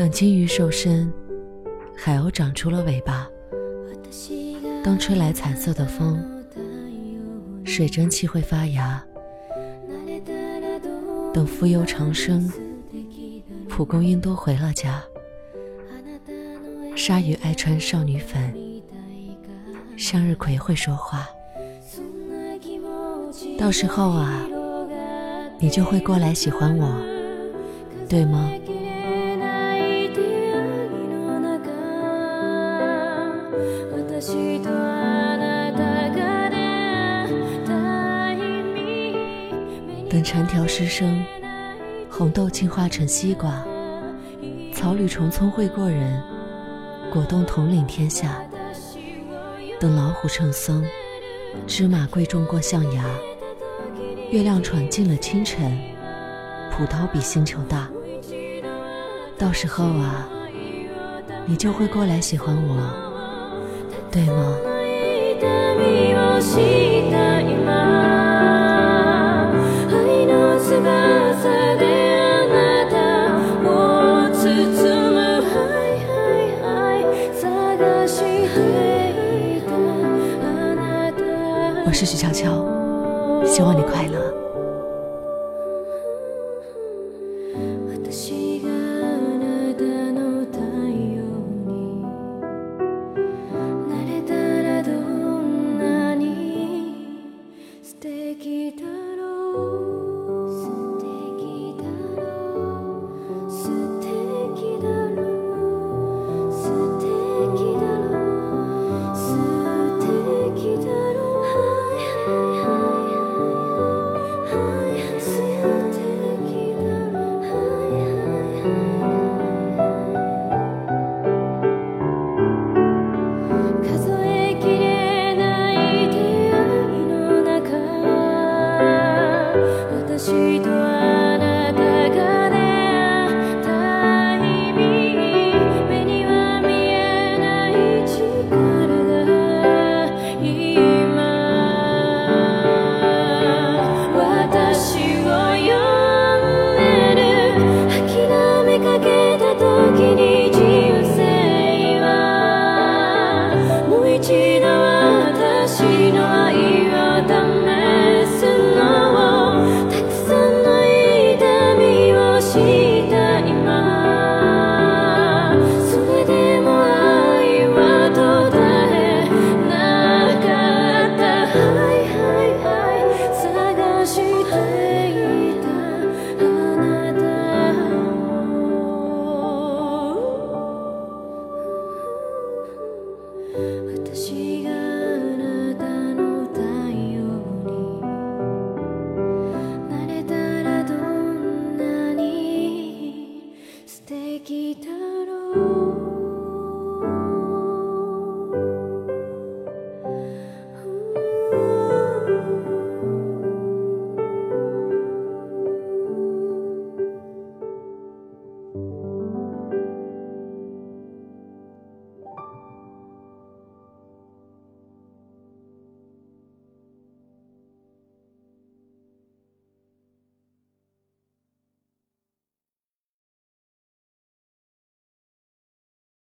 等金鱼瘦身，海鸥长出了尾巴，当吹来彩色的风，水蒸气会发芽。等蜉蝣长生，蒲公英都回了家。鲨鱼爱穿少女粉，向日葵会说话。到时候啊，你就会过来喜欢我，对吗？等蝉条失声，红豆进化成西瓜，草履虫聪慧过人，果冻统领天下。等老虎成僧，芝麻贵重过象牙。月亮闯进了清晨，葡萄比星球大。到时候啊，你就会过来喜欢我，对吗？我是许悄悄，希望你快乐。私が